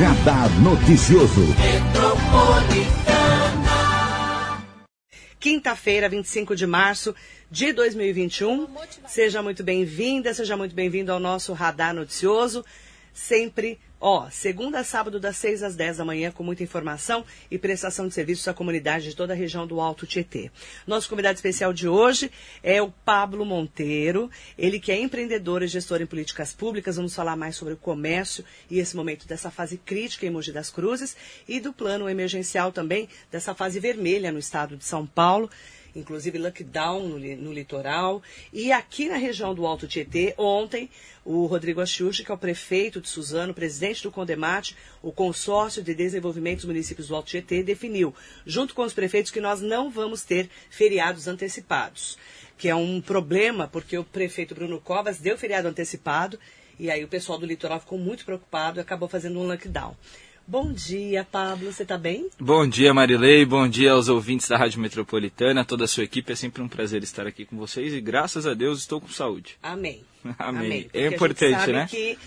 Radar Noticioso. Quinta-feira, 25 de março de 2021. Seja muito bem-vinda, seja muito bem-vindo ao nosso Radar Noticioso. Sempre Ó, segunda a sábado, das 6 às 10 da manhã, com muita informação e prestação de serviços à comunidade de toda a região do Alto Tietê. Nosso convidado especial de hoje é o Pablo Monteiro, ele que é empreendedor e gestor em políticas públicas. Vamos falar mais sobre o comércio e esse momento dessa fase crítica em Mogi das Cruzes e do plano emergencial também, dessa fase vermelha no estado de São Paulo inclusive lockdown no, no, litoral. E aqui na região do Alto Tietê, ontem, o Rodrigo Axuxi, que é o prefeito de Suzano, presidente do Condemate, o consórcio de desenvolvimento dos municípios do Alto Tietê, definiu, junto com os prefeitos, que nós não vamos ter feriados antecipados. Que é um problema, porque o prefeito Bruno Covas deu feriado antecipado, e aí o pessoal do litoral ficou muito preocupado e acabou fazendo um lockdown. Bom dia, Pablo. Você está bem? Bom dia, Marilei. Bom dia aos ouvintes da Rádio Metropolitana, toda a sua equipe. É sempre um prazer estar aqui com vocês e graças a Deus estou com saúde. Amém. Amém. Amém. É importante, né? que,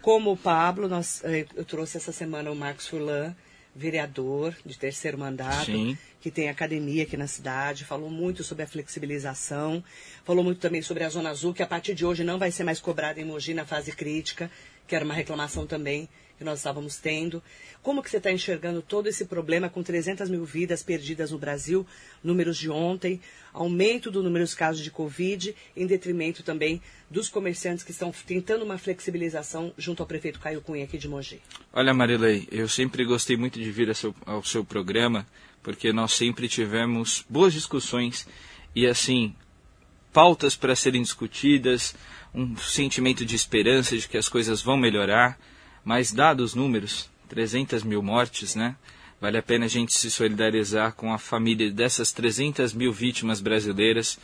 como o Pablo, nós, eh, eu trouxe essa semana o Marcos Furlan, vereador de terceiro mandato, Sim. que tem academia aqui na cidade, falou muito sobre a flexibilização, falou muito também sobre a Zona Azul, que a partir de hoje não vai ser mais cobrada em Mogi na fase crítica, que era uma reclamação também que nós estávamos tendo. Como que você está enxergando todo esse problema com 300 mil vidas perdidas no Brasil, números de ontem, aumento do número de casos de Covid, em detrimento também dos comerciantes que estão tentando uma flexibilização junto ao prefeito Caio Cunha aqui de Mogi? Olha, Marilei, eu sempre gostei muito de vir seu, ao seu programa, porque nós sempre tivemos boas discussões e, assim, pautas para serem discutidas, um sentimento de esperança de que as coisas vão melhorar, mas dados os números, 300 mil mortes, né? Vale a pena a gente se solidarizar com a família dessas 300 mil vítimas brasileiras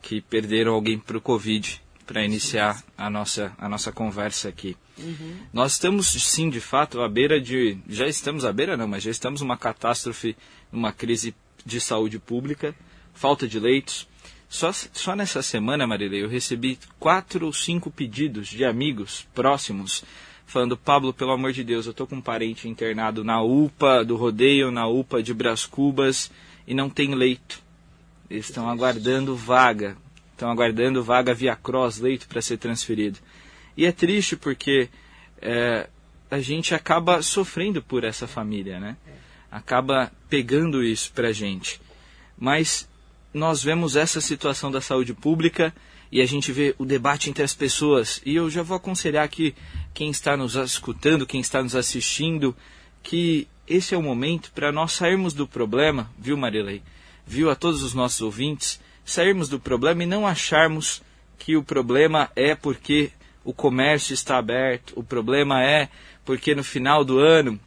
que perderam alguém para o Covid, para iniciar a nossa, a nossa conversa aqui. Uhum. Nós estamos, sim, de fato, à beira de. Já estamos à beira, não, mas já estamos numa catástrofe, numa crise de saúde pública, falta de leitos. Só, só nessa semana, Marilei, eu recebi quatro ou cinco pedidos de amigos próximos falando, Pablo, pelo amor de Deus, eu tô com um parente internado na UPA do Rodeio, na UPA de Bras Cubas, e não tem leito. Eles estão aguardando vaga. Estão aguardando vaga via cross, leito para ser transferido. E é triste porque é, a gente acaba sofrendo por essa família, né? Acaba pegando isso pra gente. Mas nós vemos essa situação da saúde pública e a gente vê o debate entre as pessoas. E eu já vou aconselhar aqui quem está nos escutando, quem está nos assistindo, que esse é o momento para nós sairmos do problema, viu, Marilei? Viu a todos os nossos ouvintes, sairmos do problema e não acharmos que o problema é porque o comércio está aberto, o problema é porque no final do ano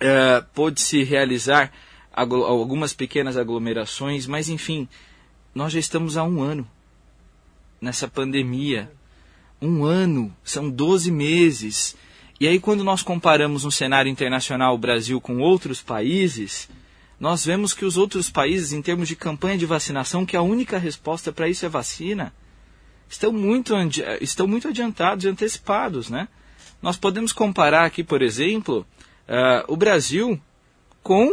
é, pôde-se realizar algumas pequenas aglomerações, mas enfim, nós já estamos há um ano nessa pandemia. Um ano, são 12 meses. E aí, quando nós comparamos no cenário internacional o Brasil com outros países, nós vemos que os outros países, em termos de campanha de vacinação, que a única resposta para isso é vacina, estão muito, estão muito adiantados e antecipados. Né? Nós podemos comparar aqui, por exemplo, uh, o Brasil com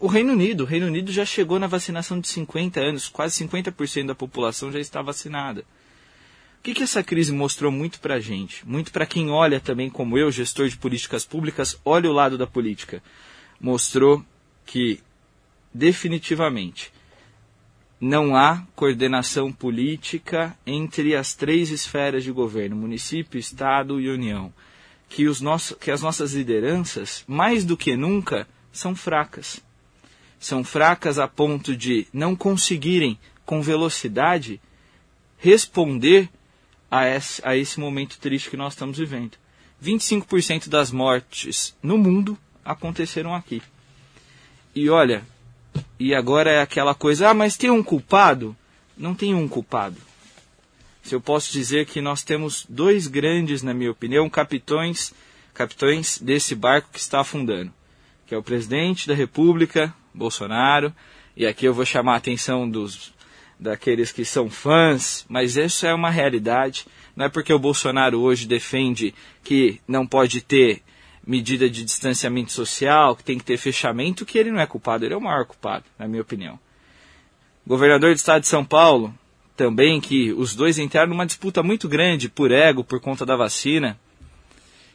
o Reino Unido. O Reino Unido já chegou na vacinação de 50 anos, quase 50% da população já está vacinada. O que, que essa crise mostrou muito para a gente? Muito para quem olha também, como eu, gestor de políticas públicas, olha o lado da política. Mostrou que, definitivamente, não há coordenação política entre as três esferas de governo, município, Estado e União. Que, os nossos, que as nossas lideranças, mais do que nunca, são fracas. São fracas a ponto de não conseguirem, com velocidade, responder a esse, a esse momento triste que nós estamos vivendo. 25% das mortes no mundo aconteceram aqui. E olha, e agora é aquela coisa, ah, mas tem um culpado? Não tem um culpado. Se eu posso dizer que nós temos dois grandes, na minha opinião, capitões, capitães desse barco que está afundando, que é o presidente da República, Bolsonaro, e aqui eu vou chamar a atenção dos daqueles que são fãs, mas isso é uma realidade. Não é porque o Bolsonaro hoje defende que não pode ter medida de distanciamento social, que tem que ter fechamento, que ele não é culpado, ele é o maior culpado, na minha opinião. Governador do estado de São Paulo, também que os dois entraram numa disputa muito grande por ego, por conta da vacina.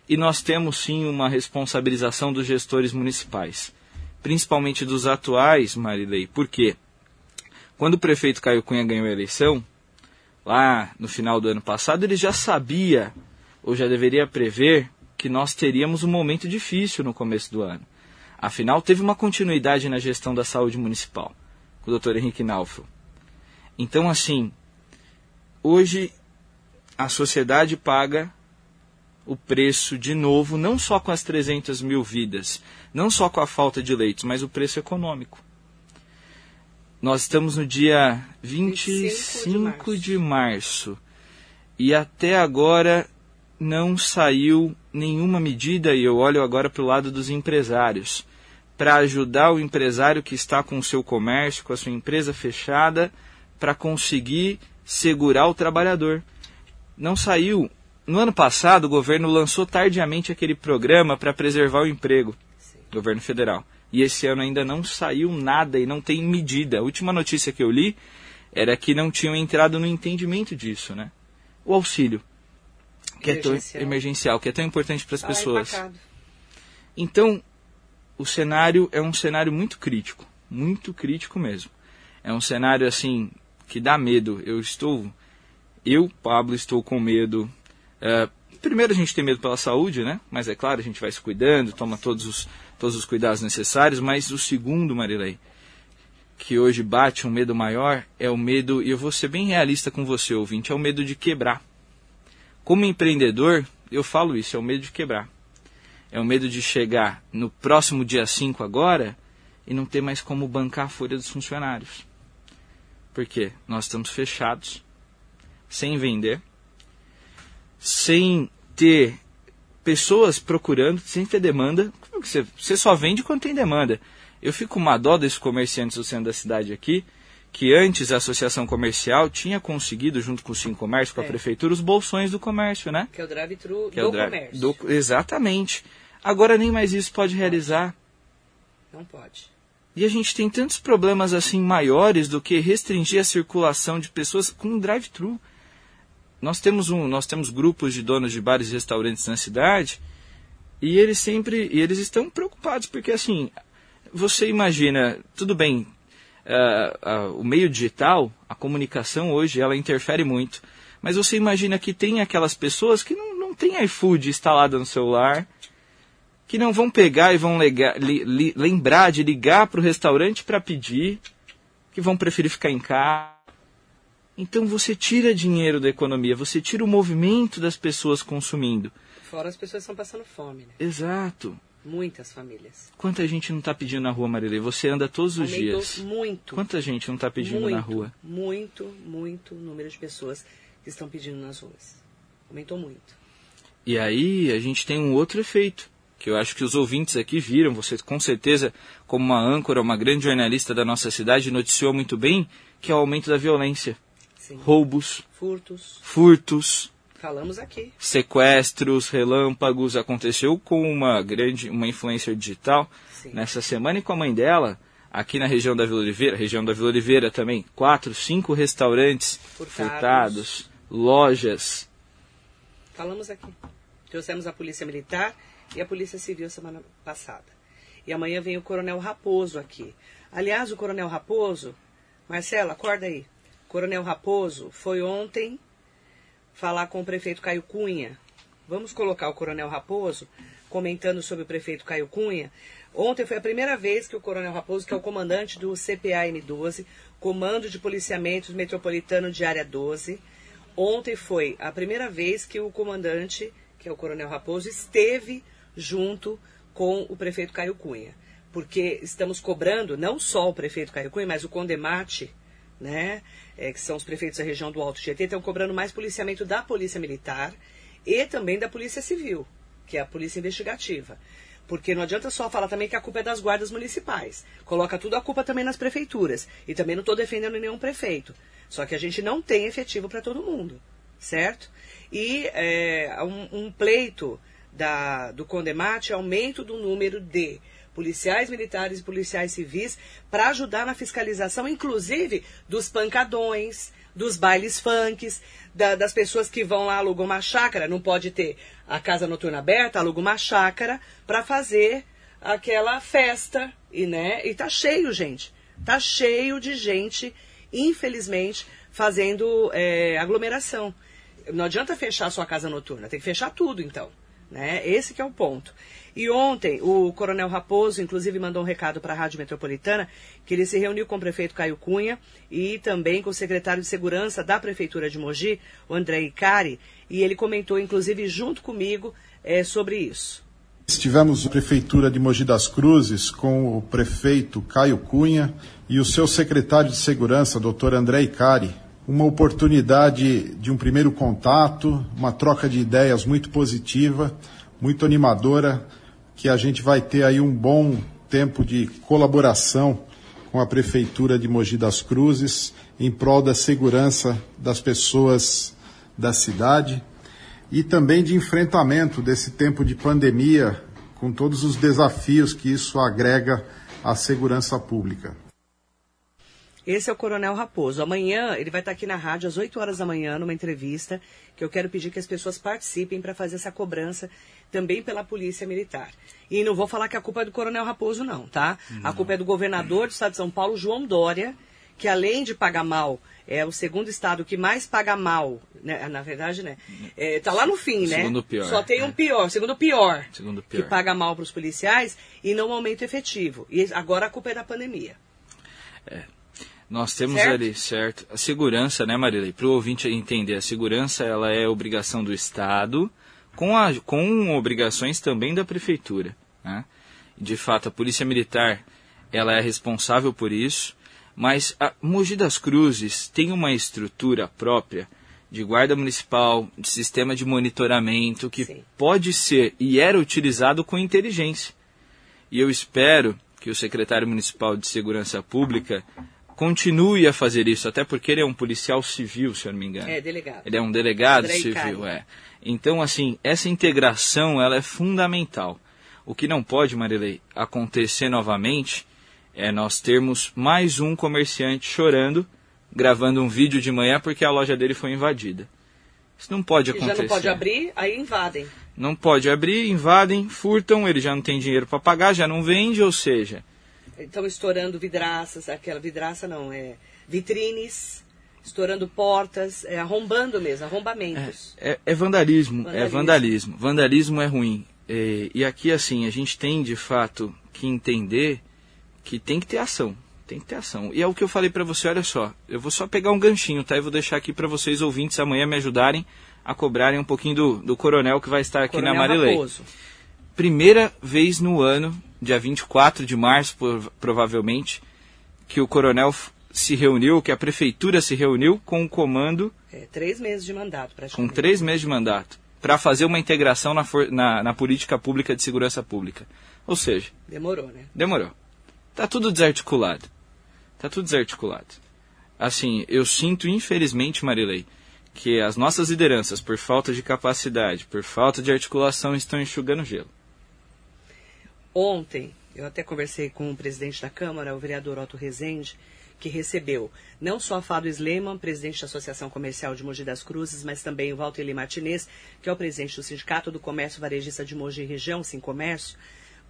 E nós temos sim uma responsabilização dos gestores municipais, principalmente dos atuais, Marilei. Por quê? Quando o prefeito Caio Cunha ganhou a eleição, lá no final do ano passado, ele já sabia, ou já deveria prever, que nós teríamos um momento difícil no começo do ano. Afinal, teve uma continuidade na gestão da saúde municipal, com o Dr. Henrique Naufel. Então, assim, hoje a sociedade paga o preço de novo, não só com as 300 mil vidas, não só com a falta de leitos, mas o preço econômico. Nós estamos no dia 25 de março. de março e até agora não saiu nenhuma medida, e eu olho agora para o lado dos empresários, para ajudar o empresário que está com o seu comércio, com a sua empresa fechada, para conseguir segurar o trabalhador. Não saiu. No ano passado, o governo lançou tardiamente aquele programa para preservar o emprego, Sim. governo federal. E esse ano ainda não saiu nada e não tem medida. A última notícia que eu li era que não tinham entrado no entendimento disso, né? O auxílio, que emergencial. é tão emergencial, que é tão importante para as tá pessoas. Empacado. Então, o cenário é um cenário muito crítico, muito crítico mesmo. É um cenário assim que dá medo. Eu estou, eu, Pablo, estou com medo. É, primeiro a gente tem medo pela saúde, né? Mas é claro, a gente vai se cuidando, toma todos os, todos os cuidados necessários. Mas o segundo, Marilei, que hoje bate um medo maior, é o medo, e eu vou ser bem realista com você, ouvinte, é o medo de quebrar. Como empreendedor, eu falo isso, é o medo de quebrar. É o medo de chegar no próximo dia 5 agora e não ter mais como bancar a folha dos funcionários. Porque nós estamos fechados, sem vender, sem ter pessoas procurando, sem ter demanda. Você, você só vende quando tem demanda. Eu fico com uma dó desses comerciantes do centro da cidade aqui, que antes a associação comercial tinha conseguido, junto com o Sim Comércio, com a é. prefeitura, os bolsões do comércio, né? Que é o drive-thru do é drive comércio. Do, exatamente. Agora nem mais isso pode realizar. Não pode. E a gente tem tantos problemas assim maiores do que restringir a circulação de pessoas com drive-thru. Nós temos um, nós temos grupos de donos de bares e restaurantes na cidade e eles sempre, e eles estão preocupados porque assim, você imagina, tudo bem, uh, uh, o meio digital, a comunicação hoje, ela interfere muito. Mas você imagina que tem aquelas pessoas que não, não têm iFood instalado no celular, que não vão pegar e vão ligar, li, li, lembrar de ligar para o restaurante para pedir, que vão preferir ficar em casa. Então você tira dinheiro da economia, você tira o movimento das pessoas consumindo. Fora as pessoas estão passando fome, né? Exato. Muitas famílias. Quanta gente não está pedindo na rua, Marilei? Você anda todos os Aumentou dias. Muito. Quanta gente não está pedindo muito, na rua? Muito, muito número de pessoas que estão pedindo nas ruas. Aumentou muito. E aí a gente tem um outro efeito que eu acho que os ouvintes aqui viram, você com certeza, como uma âncora, uma grande jornalista da nossa cidade, noticiou muito bem, que é o aumento da violência. Sim. Roubos. Furtos. Furtos. Falamos aqui. Sequestros, relâmpagos. Aconteceu com uma grande, uma influencer digital Sim. nessa semana e com a mãe dela, aqui na região da Vila Oliveira, região da Vila Oliveira também, quatro, cinco restaurantes furtados, furtados lojas. Falamos aqui. Trouxemos a Polícia Militar e a Polícia Civil semana passada. E amanhã vem o Coronel Raposo aqui. Aliás, o Coronel Raposo, Marcela, acorda aí. Coronel Raposo foi ontem falar com o prefeito Caio Cunha. Vamos colocar o Coronel Raposo comentando sobre o prefeito Caio Cunha. Ontem foi a primeira vez que o Coronel Raposo, que é o comandante do CPAM-12, Comando de Policiamentos Metropolitano de Área 12, ontem foi a primeira vez que o comandante, que é o Coronel Raposo, esteve junto com o prefeito Caio Cunha. Porque estamos cobrando não só o prefeito Caio Cunha, mas o Condemate, né, é, que são os prefeitos da região do Alto Tietê, estão cobrando mais policiamento da Polícia Militar e também da Polícia Civil, que é a Polícia Investigativa. Porque não adianta só falar também que a culpa é das guardas municipais. Coloca tudo a culpa também nas prefeituras. E também não estou defendendo nenhum prefeito. Só que a gente não tem efetivo para todo mundo, certo? E é, um, um pleito da, do Condemate é aumento do número de policiais militares e policiais civis para ajudar na fiscalização, inclusive dos pancadões, dos bailes funks, da, das pessoas que vão lá alugam uma chácara, não pode ter a casa noturna aberta, aluga uma chácara para fazer aquela festa e né, e tá cheio, gente. Tá cheio de gente, infelizmente, fazendo é, aglomeração. Não adianta fechar sua casa noturna, tem que fechar tudo então. Né? Esse que é o ponto. E ontem, o Coronel Raposo, inclusive, mandou um recado para a Rádio Metropolitana, que ele se reuniu com o prefeito Caio Cunha e também com o secretário de Segurança da Prefeitura de Mogi, o André Icari, e ele comentou, inclusive, junto comigo, é, sobre isso. Estivemos na Prefeitura de Mogi das Cruzes com o prefeito Caio Cunha e o seu secretário de Segurança, doutor André Icari, uma oportunidade de um primeiro contato, uma troca de ideias muito positiva, muito animadora, que a gente vai ter aí um bom tempo de colaboração com a Prefeitura de Mogi das Cruzes em prol da segurança das pessoas da cidade e também de enfrentamento desse tempo de pandemia com todos os desafios que isso agrega à segurança pública. Esse é o Coronel Raposo. Amanhã ele vai estar aqui na rádio às 8 horas da manhã numa entrevista que eu quero pedir que as pessoas participem para fazer essa cobrança também pela Polícia Militar. E não vou falar que a culpa é do Coronel Raposo não, tá? Não. A culpa é do governador do estado de São Paulo, João Dória, que além de pagar mal, é o segundo estado que mais paga mal, né? na verdade, né? É, tá lá no fim, né? Segundo pior. Só tem um né? pior, segundo pior, segundo pior, que paga mal para os policiais e não aumento efetivo. E agora a culpa é da pandemia. É. Nós temos certo? ali, certo, a segurança, né, Marilei? Para o ouvinte entender, a segurança ela é obrigação do Estado, com, a, com obrigações também da Prefeitura. Né? De fato, a Polícia Militar ela é responsável por isso, mas a Mogi das Cruzes tem uma estrutura própria de guarda municipal, de sistema de monitoramento que Sim. pode ser e era utilizado com inteligência. E eu espero que o secretário municipal de Segurança Pública continue a fazer isso, até porque ele é um policial civil, se eu não me engano. É, delegado. Ele é um delegado Andrei civil, é. Então, assim, essa integração, ela é fundamental. O que não pode, Marilei, acontecer novamente é nós termos mais um comerciante chorando, gravando um vídeo de manhã porque a loja dele foi invadida. Isso não pode acontecer. Já não pode abrir, aí invadem. Não pode abrir, invadem, furtam, ele já não tem dinheiro para pagar, já não vende, ou seja, estão estourando vidraças, aquela vidraça não, é vitrines, estourando portas, é, arrombando mesmo, arrombamentos. É, é, é vandalismo, vandalismo, é vandalismo. Vandalismo é ruim. É, e aqui, assim, a gente tem de fato que entender que tem que ter ação. Tem que ter ação. E é o que eu falei para você, olha só. Eu vou só pegar um ganchinho, tá? E vou deixar aqui para vocês, ouvintes, amanhã me ajudarem a cobrarem um pouquinho do, do coronel que vai estar aqui coronel na Marilei. Raposo. Primeira vez no ano dia 24 de março, provavelmente, que o coronel se reuniu, que a prefeitura se reuniu com o comando. É, três meses de mandato, praticamente. Com três meses de mandato, para fazer uma integração na, na, na, política pública de segurança pública. Ou seja. Demorou, né? Demorou. Tá tudo desarticulado. Tá tudo desarticulado. Assim, eu sinto, infelizmente, Marilei, que as nossas lideranças, por falta de capacidade, por falta de articulação, estão enxugando gelo. Ontem, eu até conversei com o presidente da Câmara, o vereador Otto Rezende, que recebeu não só a Fábio Sleman, presidente da Associação Comercial de Mogi das Cruzes, mas também o Walter Lee Martinez, que é o presidente do Sindicato do Comércio Varejista de Mogi Região, Sim Comércio,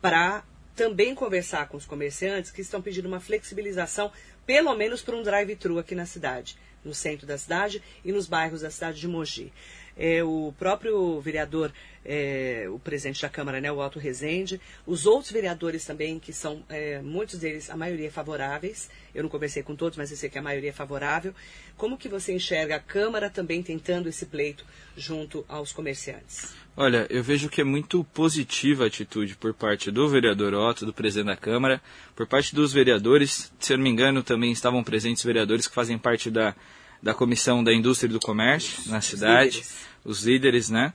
para também conversar com os comerciantes que estão pedindo uma flexibilização, pelo menos para um drive-thru aqui na cidade, no centro da cidade e nos bairros da cidade de Mogi. É, o próprio vereador é, o presidente da Câmara, né, o Alto Rezende, os outros vereadores também, que são, é, muitos deles, a maioria favoráveis, eu não conversei com todos, mas eu sei que a maioria é favorável. Como que você enxerga a Câmara também tentando esse pleito junto aos comerciantes? Olha, eu vejo que é muito positiva a atitude por parte do vereador Otto, do presidente da Câmara, por parte dos vereadores, se eu não me engano, também estavam presentes vereadores que fazem parte da, da Comissão da Indústria e do Comércio na cidade, líderes. os líderes, né?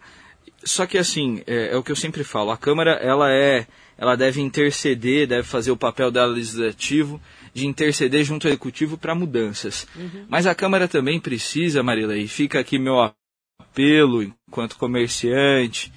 Só que assim, é, é, o que eu sempre falo, a Câmara ela é, ela deve interceder, deve fazer o papel dela legislativo de interceder junto ao executivo para mudanças. Uhum. Mas a Câmara também precisa, Marila, e fica aqui meu apelo enquanto comerciante,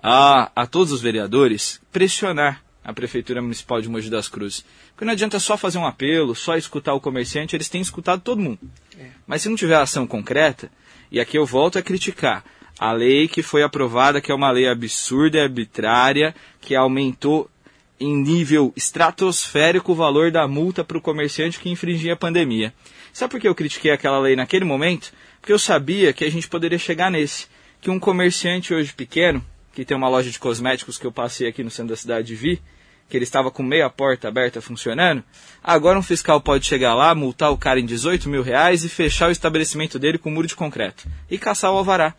a, a todos os vereadores pressionar a Prefeitura Municipal de Mogi das Cruzes. Porque não adianta só fazer um apelo, só escutar o comerciante, eles têm escutado todo mundo. É. Mas se não tiver ação concreta, e aqui eu volto a criticar, a lei que foi aprovada, que é uma lei absurda e arbitrária, que aumentou em nível estratosférico o valor da multa para o comerciante que infringia a pandemia. Sabe por que eu critiquei aquela lei naquele momento? Porque eu sabia que a gente poderia chegar nesse. Que um comerciante hoje pequeno, que tem uma loja de cosméticos que eu passei aqui no centro da cidade de Vi, que ele estava com meia porta aberta funcionando, agora um fiscal pode chegar lá, multar o cara em 18 mil reais e fechar o estabelecimento dele com um muro de concreto e caçar o alvará.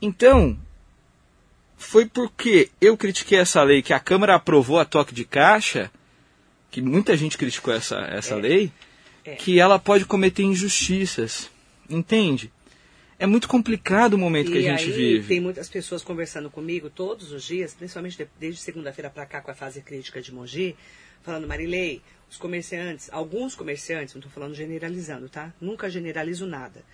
Então, foi porque eu critiquei essa lei que a Câmara aprovou a toque de caixa, que muita gente criticou essa, essa é. lei, é. que ela pode cometer injustiças. Entende? É muito complicado o momento e que a gente aí, vive. Tem muitas pessoas conversando comigo todos os dias, principalmente desde segunda-feira para cá com a fase crítica de Mogi, falando, Marilei, os comerciantes, alguns comerciantes, não estou falando generalizando, tá? Nunca generalizo nada.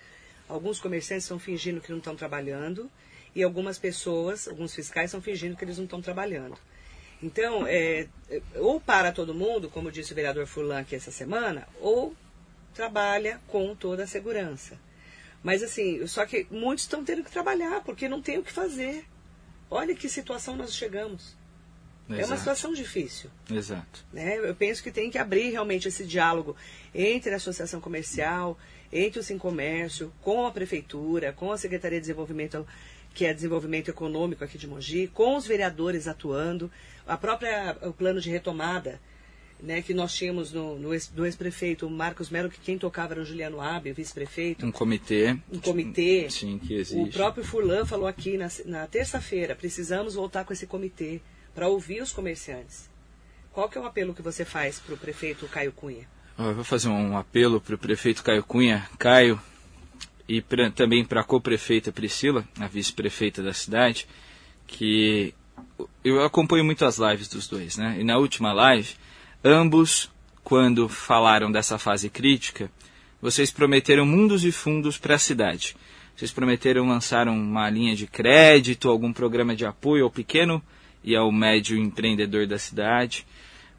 Alguns comerciantes estão fingindo que não estão trabalhando e algumas pessoas, alguns fiscais, estão fingindo que eles não estão trabalhando. Então, é, ou para todo mundo, como disse o vereador Fulan aqui essa semana, ou trabalha com toda a segurança. Mas assim, só que muitos estão tendo que trabalhar porque não tem o que fazer. Olha que situação nós chegamos. Exato. É uma situação difícil. Exato. Né? Eu penso que tem que abrir realmente esse diálogo entre a associação comercial, entre o Sim Comércio, com a prefeitura, com a Secretaria de Desenvolvimento, que é Desenvolvimento Econômico aqui de Mogi, com os vereadores atuando, a própria o plano de retomada né, que nós tínhamos no, no ex, do ex-prefeito Marcos Melo, que quem tocava era o Juliano Abe, vice-prefeito. Um comitê. Um comitê. Sim, que existe. O próprio Furlan falou aqui na, na terça-feira, precisamos voltar com esse comitê para ouvir os comerciantes. Qual que é o apelo que você faz para o prefeito Caio Cunha? Eu vou fazer um apelo para o prefeito Caio Cunha. Caio, e pra, também para a co-prefeita Priscila, a vice-prefeita da cidade, que eu acompanho muito as lives dos dois, né? E na última live Ambos, quando falaram dessa fase crítica, vocês prometeram mundos e fundos para a cidade. Vocês prometeram lançar uma linha de crédito, algum programa de apoio ao pequeno e ao médio empreendedor da cidade.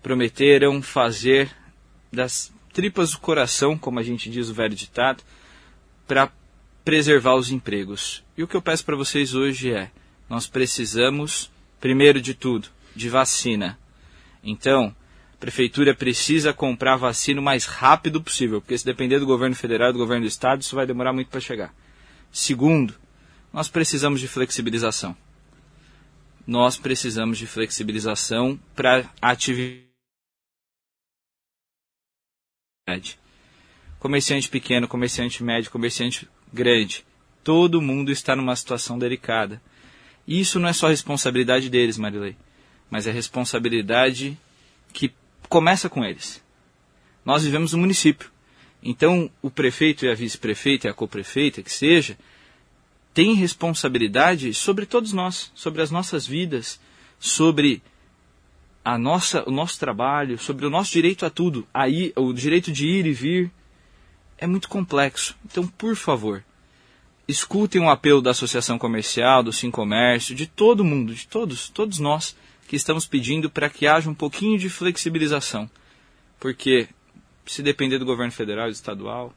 Prometeram fazer das tripas do coração, como a gente diz o velho ditado, para preservar os empregos. E o que eu peço para vocês hoje é: nós precisamos, primeiro de tudo, de vacina. Então, prefeitura precisa comprar vacina o mais rápido possível, porque se depender do governo federal e do governo do estado, isso vai demorar muito para chegar. Segundo, nós precisamos de flexibilização. Nós precisamos de flexibilização para atividade. Comerciante pequeno, comerciante médio, comerciante grande. Todo mundo está numa situação delicada. E isso não é só responsabilidade deles, Marilei, mas é responsabilidade que começa com eles. Nós vivemos no município. Então, o prefeito e a vice-prefeita e a co-prefeita, que seja, têm responsabilidade sobre todos nós, sobre as nossas vidas, sobre a nossa, o nosso trabalho, sobre o nosso direito a tudo, a ir, o direito de ir e vir. É muito complexo. Então, por favor, escutem o apelo da Associação Comercial, do Sim Comércio, de todo mundo, de todos, todos nós que estamos pedindo para que haja um pouquinho de flexibilização. Porque se depender do governo federal e estadual.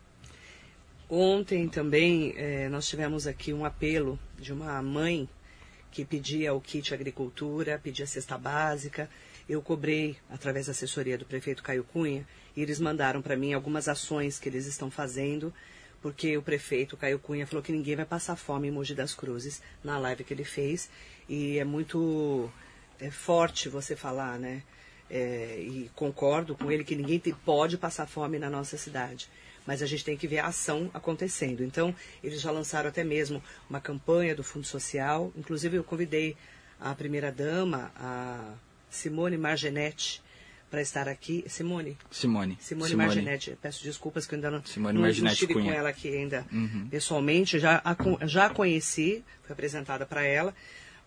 Ontem também eh, nós tivemos aqui um apelo de uma mãe que pedia o kit agricultura, pedia cesta básica. Eu cobrei através da assessoria do prefeito Caio Cunha e eles mandaram para mim algumas ações que eles estão fazendo, porque o prefeito Caio Cunha falou que ninguém vai passar fome em Mogi das Cruzes na live que ele fez e é muito é forte você falar, né? É, e concordo com ele que ninguém te, pode passar fome na nossa cidade. Mas a gente tem que ver a ação acontecendo. Então, eles já lançaram até mesmo uma campanha do Fundo Social. Inclusive, eu convidei a primeira-dama, a Simone Margenetti, para estar aqui. Simone? Simone. Simone, Simone. Margenetti. Peço desculpas que eu ainda não, Simone não, não estive Cunha. com ela aqui ainda uhum. pessoalmente. Já a, já a conheci, foi apresentada para ela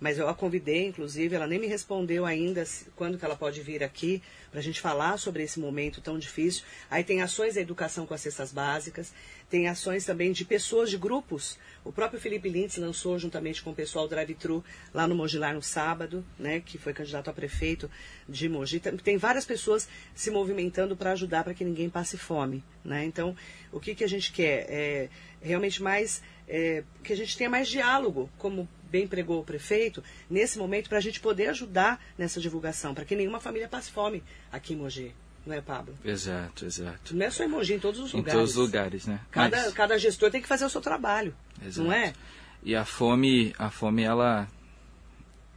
mas eu a convidei, inclusive, ela nem me respondeu ainda quando que ela pode vir aqui para a gente falar sobre esse momento tão difícil. Aí tem ações da educação com as cestas básicas, tem ações também de pessoas, de grupos. O próprio Felipe Lintz lançou, juntamente com o pessoal do Drive-Thru, lá no Mogilar no sábado, né, que foi candidato a prefeito de Mogi. Tem várias pessoas se movimentando para ajudar para que ninguém passe fome. Né? Então, o que, que a gente quer? É realmente mais é, que a gente tenha mais diálogo, como bem pregou o prefeito, nesse momento, para a gente poder ajudar nessa divulgação, para que nenhuma família passe fome aqui em Mogi. Não é, Pablo? Exato, exato. Não é só em Mogi, em todos os lugares. Em todos os lugares, né? Cada, Mas... cada gestor tem que fazer o seu trabalho, exato. não é? E a fome, a fome, ela,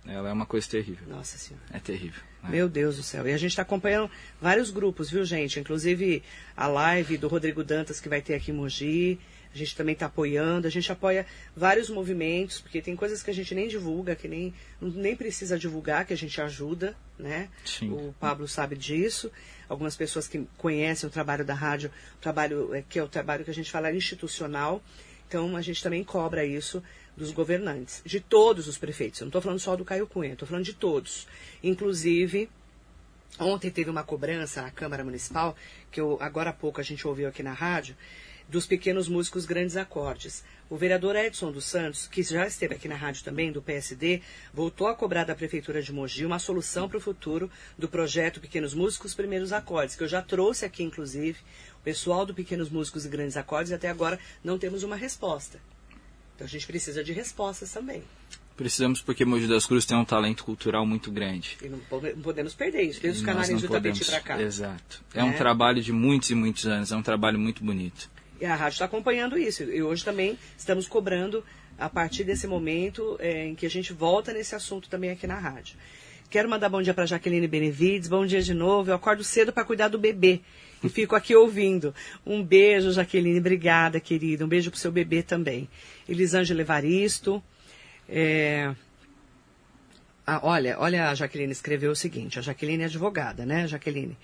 ela é uma coisa terrível. Nossa Senhora. É terrível. Né? Meu Deus do céu. E a gente está acompanhando vários grupos, viu, gente? Inclusive a live do Rodrigo Dantas que vai ter aqui em Mogi. A gente também está apoiando, a gente apoia vários movimentos, porque tem coisas que a gente nem divulga, que nem, nem precisa divulgar, que a gente ajuda, né? Sim. O Pablo sabe disso. Algumas pessoas que conhecem o trabalho da rádio, trabalho é, que é o trabalho que a gente fala institucional. Então a gente também cobra isso dos governantes, de todos os prefeitos. Eu não estou falando só do Caio Cunha, estou falando de todos. Inclusive, ontem teve uma cobrança na Câmara Municipal, que eu, agora há pouco a gente ouviu aqui na rádio, dos pequenos músicos grandes acordes. O vereador Edson dos Santos, que já esteve aqui na rádio também, do PSD, voltou a cobrar da Prefeitura de Mogi uma solução para o futuro do projeto Pequenos Músicos Primeiros Acordes, que eu já trouxe aqui, inclusive, o pessoal do Pequenos Músicos e Grandes Acordes, e até agora não temos uma resposta. Então a gente precisa de respostas também. Precisamos porque Mogi das Cruzes tem um talento cultural muito grande. E não podemos perder isso. Desde os canarinhos do podemos, tapete para cá. Exato. É, é um trabalho de muitos e muitos anos. É um trabalho muito bonito. E a rádio está acompanhando isso. E hoje também estamos cobrando, a partir desse momento, é, em que a gente volta nesse assunto também aqui na rádio. Quero mandar bom dia para Jaqueline Benevides. Bom dia de novo. Eu acordo cedo para cuidar do bebê. E fico aqui ouvindo. Um beijo, Jaqueline. Obrigada, querida. Um beijo para o seu bebê também. Elisângela Evaristo. É... Ah, olha, olha, a Jaqueline escreveu o seguinte. A Jaqueline é advogada, né, Jaqueline?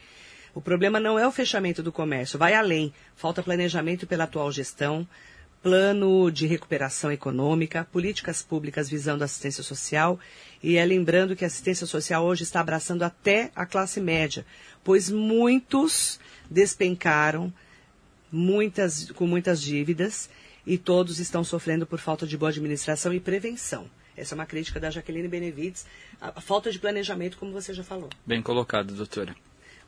O problema não é o fechamento do comércio, vai além. Falta planejamento pela atual gestão, plano de recuperação econômica, políticas públicas visando assistência social. E é lembrando que a assistência social hoje está abraçando até a classe média, pois muitos despencaram muitas, com muitas dívidas e todos estão sofrendo por falta de boa administração e prevenção. Essa é uma crítica da Jaqueline Benevides, a, falta de planejamento, como você já falou. Bem colocado, doutora.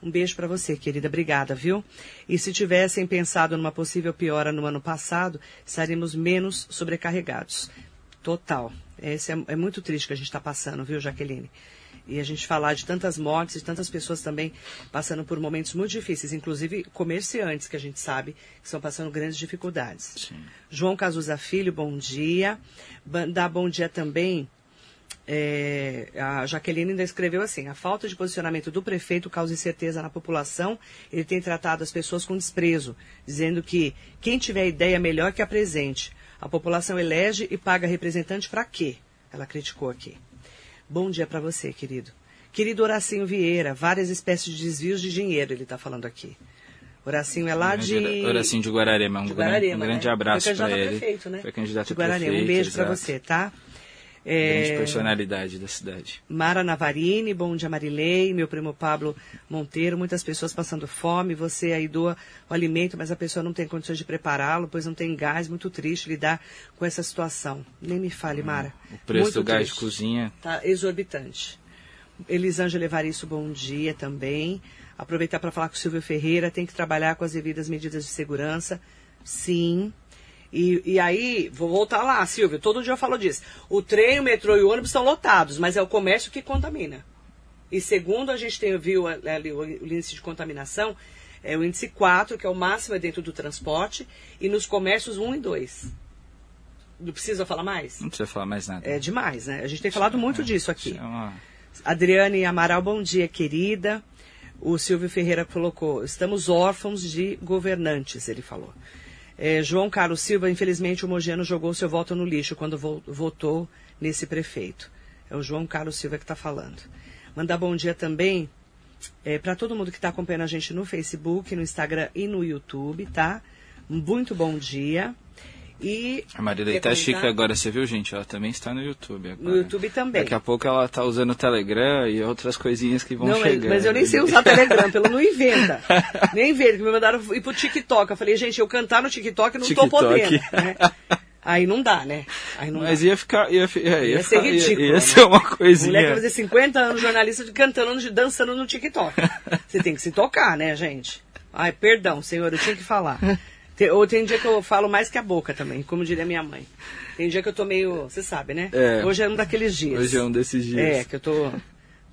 Um beijo para você, querida. Obrigada, viu? E se tivessem pensado numa possível piora no ano passado, estaríamos menos sobrecarregados. Total. Esse é, é muito triste que a gente está passando, viu, Jaqueline? E a gente falar de tantas mortes e tantas pessoas também passando por momentos muito difíceis, inclusive comerciantes que a gente sabe que estão passando grandes dificuldades. Sim. João Cazuza Filho, bom dia. Dá bom dia também é, a Jaqueline ainda escreveu assim: a falta de posicionamento do prefeito causa incerteza na população. Ele tem tratado as pessoas com desprezo, dizendo que quem tiver ideia melhor que apresente. A população elege e paga representante para quê? Ela criticou aqui. Bom dia para você, querido. Querido Horacinho Vieira, várias espécies de desvios de dinheiro, ele está falando aqui. Horacinho é lá de. Horacinho de Guararema. Um, de Guararema, grande, um grande né? abraço para ele. Prefeito, né? Foi candidato a Guararema. Um beijo para você, tá? É... Grande personalidade da cidade. Mara Navarini, bom dia Marilei, meu primo Pablo Monteiro, muitas pessoas passando fome, você aí doa o alimento, mas a pessoa não tem condições de prepará-lo, pois não tem gás, muito triste lidar com essa situação. Nem me fale, Mara. o preço muito do gás triste. de cozinha. Tá exorbitante. Elisângela Evaristo, bom dia também. Aproveitar para falar com o Silvio Ferreira, tem que trabalhar com as devidas medidas de segurança. Sim, e, e aí, vou voltar lá, Silvio, todo dia eu falo disso. O trem, o metrô e o ônibus estão lotados, mas é o comércio que contamina. E segundo a gente tem, viu ali o, índice de contaminação, é o índice 4, que é o máximo é dentro do transporte, e nos comércios 1 e 2. Não precisa falar mais? Não precisa falar mais nada. É demais, né? A gente tem falado muito é, disso aqui. É uma... Adriane Amaral, bom dia, querida. O Silvio Ferreira colocou, estamos órfãos de governantes, ele falou. É, João Carlos Silva, infelizmente, o Mogiano jogou seu voto no lixo quando vo votou nesse prefeito. É o João Carlos Silva que está falando. Mandar bom dia também é, para todo mundo que está acompanhando a gente no Facebook, no Instagram e no YouTube, tá? Muito bom dia. E a Marilei quer tá comentar? chique agora, você viu, gente? Ela também está no YouTube agora. No YouTube também. Daqui a pouco ela tá usando o Telegram e outras coisinhas que vão Não, mas, chegando. mas eu nem sei usar Telegram, pelo não inventa. Nem inventa, que me mandaram ir pro TikTok. Eu falei, gente, eu cantar no TikTok não tô podendo. né? Aí não dá, né? Aí não Mas dá. ia ficar. Ia, fi- é, ia, Ia ser ficar- ia- ridículo, Ia, né? ser uma coisinha. Mulher que fazer 50 anos jornalista de- cantando, dançando no TikTok. Você tem que se tocar, né, gente? Ai, perdão, senhor, eu tinha que falar. Tem, ou tem dia que eu falo mais que a boca também, como diria minha mãe. Tem dia que eu tô meio. Você sabe, né? É. Hoje é um daqueles dias. Hoje é um desses dias. É, que eu tô,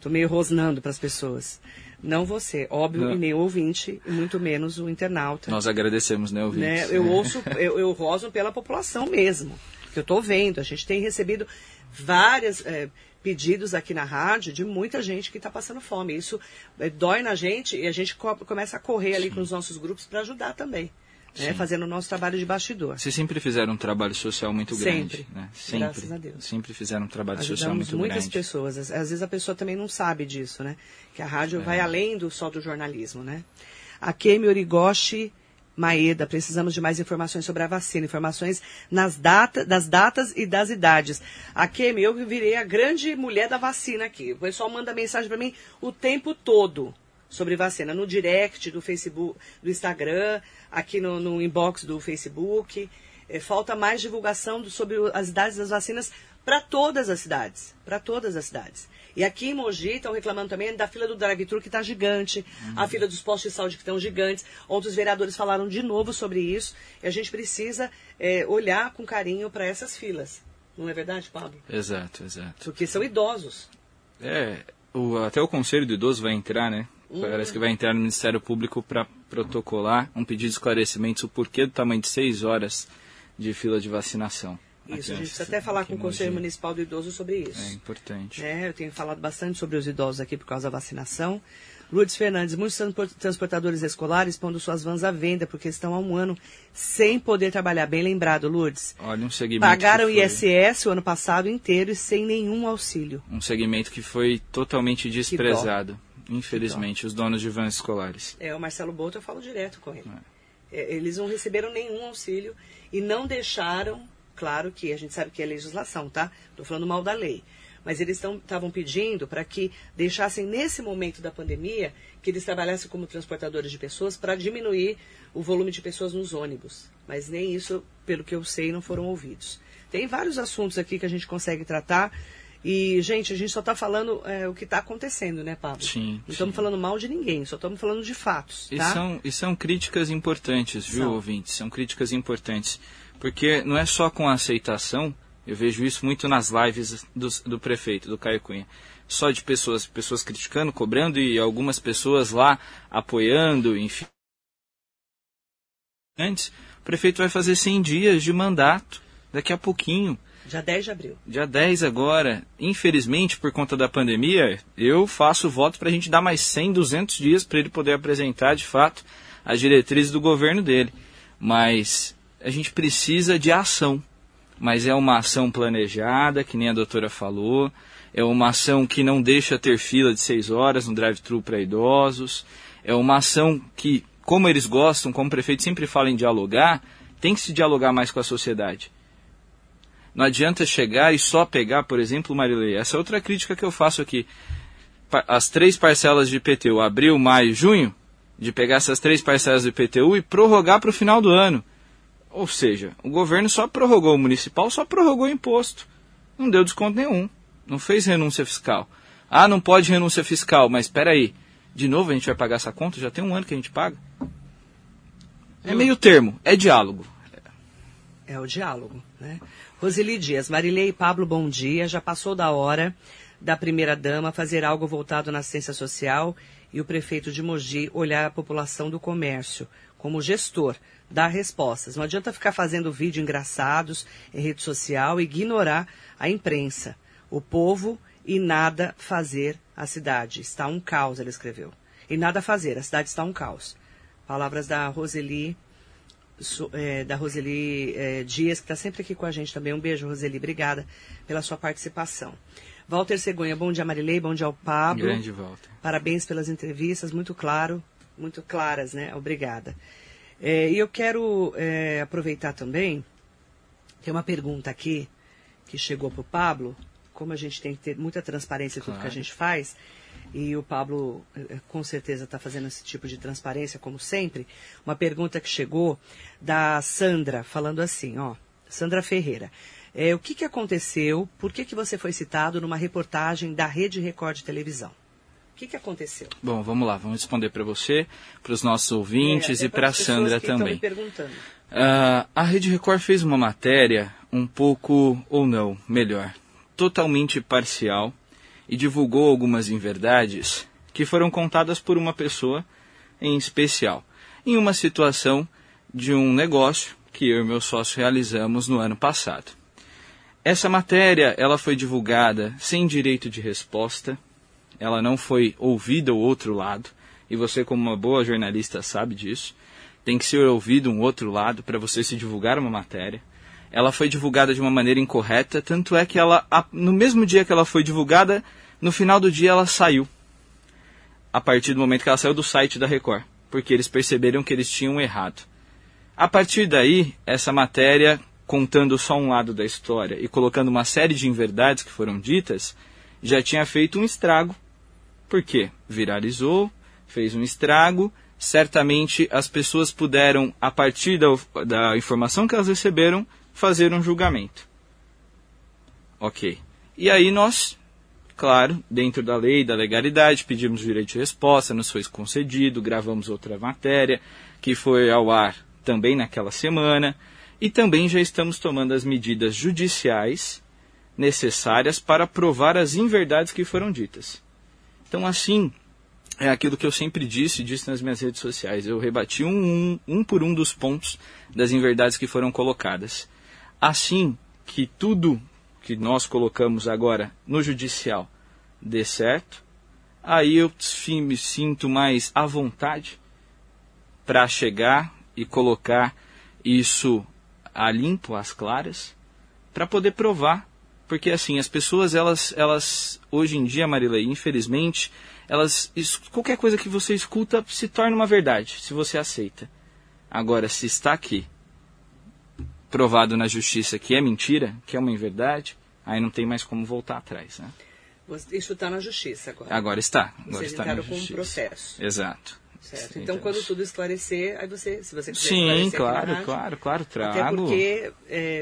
tô meio rosnando pras pessoas. Não você, óbvio, Não. e nem o ouvinte, e muito menos o internauta. Nós agradecemos, né, né? ouvintes? Eu É. ouço, eu, eu roso pela população mesmo. Que eu tô vendo. A gente tem recebido vários pedidos aqui na rádio de muita gente que está passando fome. Isso eh, dói na gente e a gente co- começa a correr ali com os nossos grupos para ajudar também. Né? Fazendo o nosso trabalho de bastidor. Vocês sempre fizeram um trabalho social muito grande. Sempre. Né? Sempre. Graças a Deus. Sempre fizeram um trabalho social Ajudamos muito muitas grande. pessoas. Às, às vezes a pessoa também não sabe disso, né? Que a rádio É. vai além do só do jornalismo, né? A Kemi Origoshi Maeda, precisamos de mais informações sobre a vacina, informações nas data, das datas e das idades. A Kemi, eu virei a grande mulher da vacina aqui. O pessoal manda mensagem para mim o tempo todo sobre vacina, no direct do Facebook, do Instagram, aqui no, no inbox do Facebook. Eh, falta mais divulgação do- sobre as idades das vacinas para todas as cidades. Para todas as cidades. E aqui em Mogi estão reclamando também da fila do drive-thru que está gigante, a fila dos postos de saúde que estão gigantes. Outros vereadores falaram de novo sobre isso. E a gente precisa eh, olhar com carinho para essas filas. Não é verdade, Pablo? Exato, exato. Porque são idosos. É, o- até o Conselho do Idoso vai entrar, né? Hum. Parece que vai entrar no Ministério Público para protocolar um pedido de esclarecimentos o porquê do tamanho de seis horas de fila de vacinação. Isso, a gente precisa até falar com o Conselho. Municipal do Idoso sobre isso. É importante. né? Eu tenho falado bastante sobre os idosos aqui por causa da vacinação. Lourdes Fernandes, muitos transpor- transportadores escolares pondo suas vans à venda porque estão há um ano sem poder trabalhar. Bem lembrado, Lourdes. Olha um segmento Pagaram foi, ISS o ano passado inteiro e sem nenhum auxílio. um segmento que foi totalmente desprezado. Infelizmente, os donos de vans escolares. É, o Marcelo Boto, eu falo direto com ele. É, eles não receberam nenhum auxílio e não deixaram, claro que a gente sabe que é legislação, tá? Estou falando mal da lei. Mas eles estavam pedindo para que deixassem, nesse momento da pandemia, que eles trabalhassem como transportadores de pessoas para diminuir o volume de pessoas nos ônibus. Mas nem isso, pelo que eu sei, não foram ouvidos. Tem vários assuntos aqui que a gente consegue tratar. E, gente, a gente só está falando é, o que está acontecendo, né, Pablo? Sim, Não estamos falando mal de ninguém, só estamos falando de fatos, E, tá? são, e são críticas importantes, viu, São. ouvintes? São críticas importantes. Porque não é só com a aceitação, eu vejo isso muito nas lives do, do prefeito, do Caio Cunha. Só de pessoas, pessoas criticando, cobrando e algumas pessoas lá apoiando, enfim. Antes, o prefeito vai fazer 100 dias de mandato, daqui a pouquinho. Dia 10 de abril. Dia 10 agora, infelizmente, por conta da pandemia, eu faço voto para a gente dar mais 100, 200 dias para ele poder apresentar, de fato, as diretrizes do governo dele. Mas a gente precisa de ação. Mas é uma ação planejada, que nem a doutora falou. É uma ação que não deixa ter fila de 6 horas no drive-thru para idosos. É uma ação que, como eles gostam, como o prefeito sempre fala em dialogar, tem que se dialogar mais com a sociedade. Não adianta chegar e só pegar, por exemplo, Marilei. Essa é outra crítica que eu faço aqui. As três parcelas de IPTU, abril, maio, junho, de pegar essas três parcelas do IPTU e prorrogar para o final do ano. Ou seja, o governo só prorrogou o municipal, só prorrogou o imposto. Não deu desconto nenhum. Não fez renúncia fiscal. Ah, não pode renúncia fiscal, mas espera aí. De novo a gente vai pagar essa conta? Já tem um ano que a gente paga. É meio termo, é diálogo. É o diálogo, né? Roseli Dias, Marilei e Pablo, bom dia. Já passou da hora da primeira-dama fazer algo voltado na assistência social e o prefeito de Mogi olhar a população do comércio como gestor, dar respostas. Não adianta ficar fazendo vídeo engraçados em rede social e ignorar a imprensa, o povo e nada fazer a cidade. Está um caos, ele escreveu. E nada fazer, a cidade está um caos. Palavras da Roseli Su- é, da Roseli é, Dias, que está sempre aqui com a gente também. Um beijo, Roseli. Obrigada pela sua participação. Walter Cegonha, bom dia, Marilei. Bom dia ao Pablo. Grande volta. Parabéns pelas entrevistas, muito claro, muito claras, né? Obrigada. É, e eu quero é, aproveitar também Tem uma pergunta aqui que chegou para o Pablo. Como a gente tem que ter muita transparência em tudo Claro. que a gente faz, e o Pablo eh, com certeza está fazendo esse tipo de transparência, como sempre. Uma pergunta que chegou da Sandra, falando assim, ó. Sandra Ferreira. eh, o que, que aconteceu? Por que, que você foi citado numa reportagem da Rede Record de televisão? O que, que aconteceu? Bom, vamos lá, vamos responder para você, para os nossos ouvintes É, e para a Sandra também. Ah, a Rede Record fez uma matéria um pouco, ou não, melhor, totalmente parcial e divulgou algumas inverdades que foram contadas por uma pessoa em especial, em uma situação de um negócio que eu e meu sócio realizamos no ano passado. Essa matéria, ela foi divulgada sem direito de resposta, ela não foi ouvida o outro lado, e você como uma boa jornalista sabe disso. Tem que ser ouvido um outro lado para você se divulgar uma matéria. Ela foi divulgada de uma maneira incorreta, tanto é que ela, no mesmo dia que ela foi divulgada, no final do dia ela saiu. A partir do momento que ela saiu do site da Record, porque eles perceberam que eles tinham errado. A partir daí, essa matéria, contando só um lado da história e colocando uma série de inverdades que foram ditas, já tinha feito um estrago. Por quê? Viralizou, fez um estrago. Certamente as pessoas puderam, a partir da, da informação que elas receberam, fazer um julgamento. Ok. E aí nós, claro, dentro da lei, da legalidade, pedimos direito de resposta, nos foi concedido, gravamos outra matéria, que foi ao ar também naquela semana, e também já estamos tomando as medidas judiciais necessárias para provar as inverdades que foram ditas. Então, assim, é aquilo que eu sempre disse, disse nas minhas redes sociais. Eu rebati um, um, um por um dos pontos das inverdades que foram colocadas. Assim que tudo que nós colocamos agora no judicial dê certo, aí eu me sinto mais à vontade para chegar e colocar isso a limpo, às claras, para poder provar. Porque assim, as pessoas, elas, elas hoje em dia, Marilei, infelizmente, elas qualquer coisa que você escuta se torna uma verdade, se você aceita. Agora, se está aqui provado na justiça que é mentira, que é uma inverdade, aí não tem mais como voltar atrás. Né? Isso está na justiça agora. Agora está. Agora Vocês está na entraram com um justiça. processo. Exato. Certo. Então, temos. quando tudo esclarecer, aí você, se você quiser Sim, na claro, rádio, claro, claro, trago. Até porque,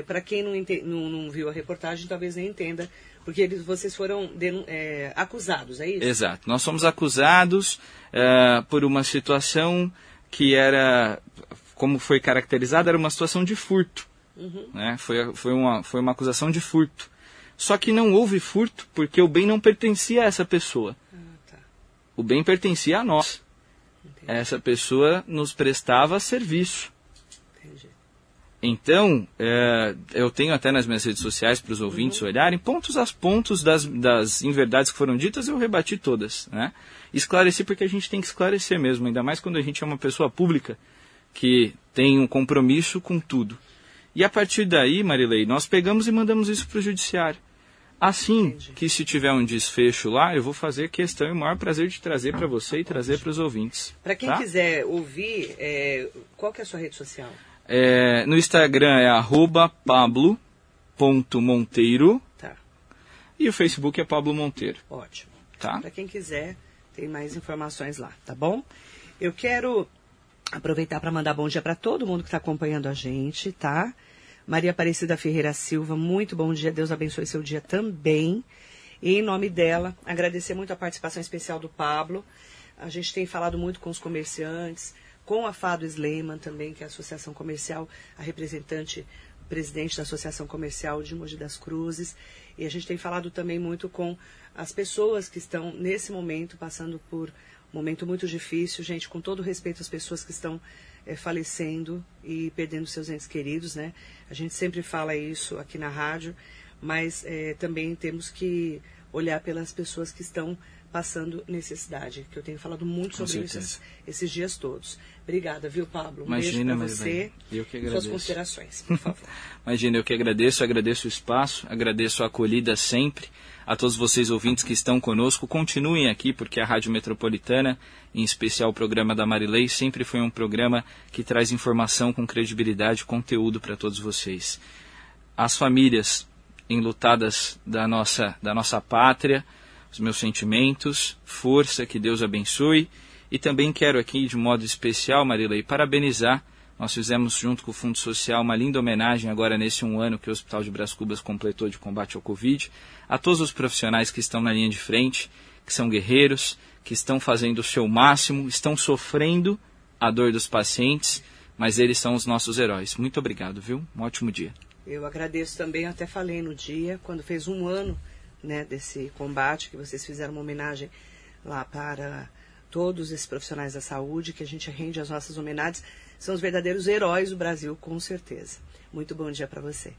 para quem não, ente- não- não viu a reportagem, talvez nem entenda, porque eles, vocês foram é, acusados, é isso? Exato. Nós somos acusados eh, por uma situação que era, como foi caracterizada, era uma situação de furto. Né? Foi, foi, uma, foi uma acusação de furto. Só que não houve furto porque o bem não pertencia a essa pessoa. Ah, tá. O bem pertencia a nós. Entendi. Essa pessoa nos prestava serviço. Entendi. Então, é, eu tenho até nas minhas redes sociais para os ouvintes olharem, pontos a pontos das, das inverdades que foram ditas, eu rebati todas. Né? Esclareci porque a gente tem que esclarecer mesmo, ainda mais quando a gente é uma pessoa pública que tem um compromisso com tudo. E a partir daí, Marilei, nós pegamos e mandamos isso para o judiciário. Assim Entendi. que se tiver um desfecho lá, eu vou fazer questão e o maior prazer de trazer para você e trazer para os ouvintes. Para quem tá? quiser ouvir, é, qual que é a sua rede social? É, no Instagram é arroba pablo.monteiro Tá, e o Facebook é Pablo Monteiro, ótimo. tá? Para quem quiser, tem mais informações lá, tá bom? Eu quero aproveitar para mandar bom dia para todo mundo que está acompanhando a gente, tá? Maria Aparecida Ferreira Silva, muito bom dia, Deus abençoe seu dia também. E em nome dela, agradecer muito a participação especial do Pablo. A gente tem falado muito com os comerciantes, com a Fado Sleiman também, que é a Associação Comercial, a representante, presidente da Associação Comercial de Mogi das Cruzes. E a gente tem falado também muito com as pessoas que estão, nesse momento, passando por momento muito difícil. Gente, com todo respeito às pessoas que estão eh, falecendo e perdendo seus entes queridos, né? A gente sempre fala isso aqui na rádio, mas eh, também temos que olhar pelas pessoas que estão passando necessidade, que eu tenho falado muito sobre isso esses dias todos. Obrigada, viu, Pablo? Um Imagina, beijo você. Eu que Suas agradeço. considerações, por favor. Imagina, eu que agradeço, agradeço o espaço, agradeço a acolhida sempre. A todos vocês ouvintes que estão conosco, continuem aqui, porque a Rádio Metropolitana, em especial o programa da Marilei, sempre foi um programa que traz informação com credibilidade, conteúdo para todos vocês. às famílias enlutadas da nossa, da nossa pátria, os meus sentimentos, força, que Deus abençoe. E também quero aqui, de modo especial, Marilei, parabenizar. Nós fizemos, junto com o Fundo Social, uma linda homenagem agora nesse um ano que o Hospital de Bras Cubas completou de combate ao Covid, a todos os profissionais que estão na linha de frente, que são guerreiros, que estão fazendo o seu máximo, estão sofrendo a dor dos pacientes, mas eles são os nossos heróis. Muito obrigado, viu? Um ótimo dia. Eu agradeço também, até falei no dia, quando fez um ano né, desse combate, que vocês fizeram uma homenagem lá para todos esses profissionais da saúde, que a gente rende as nossas homenagens, são os verdadeiros heróis do Brasil, com certeza. Muito bom dia para você.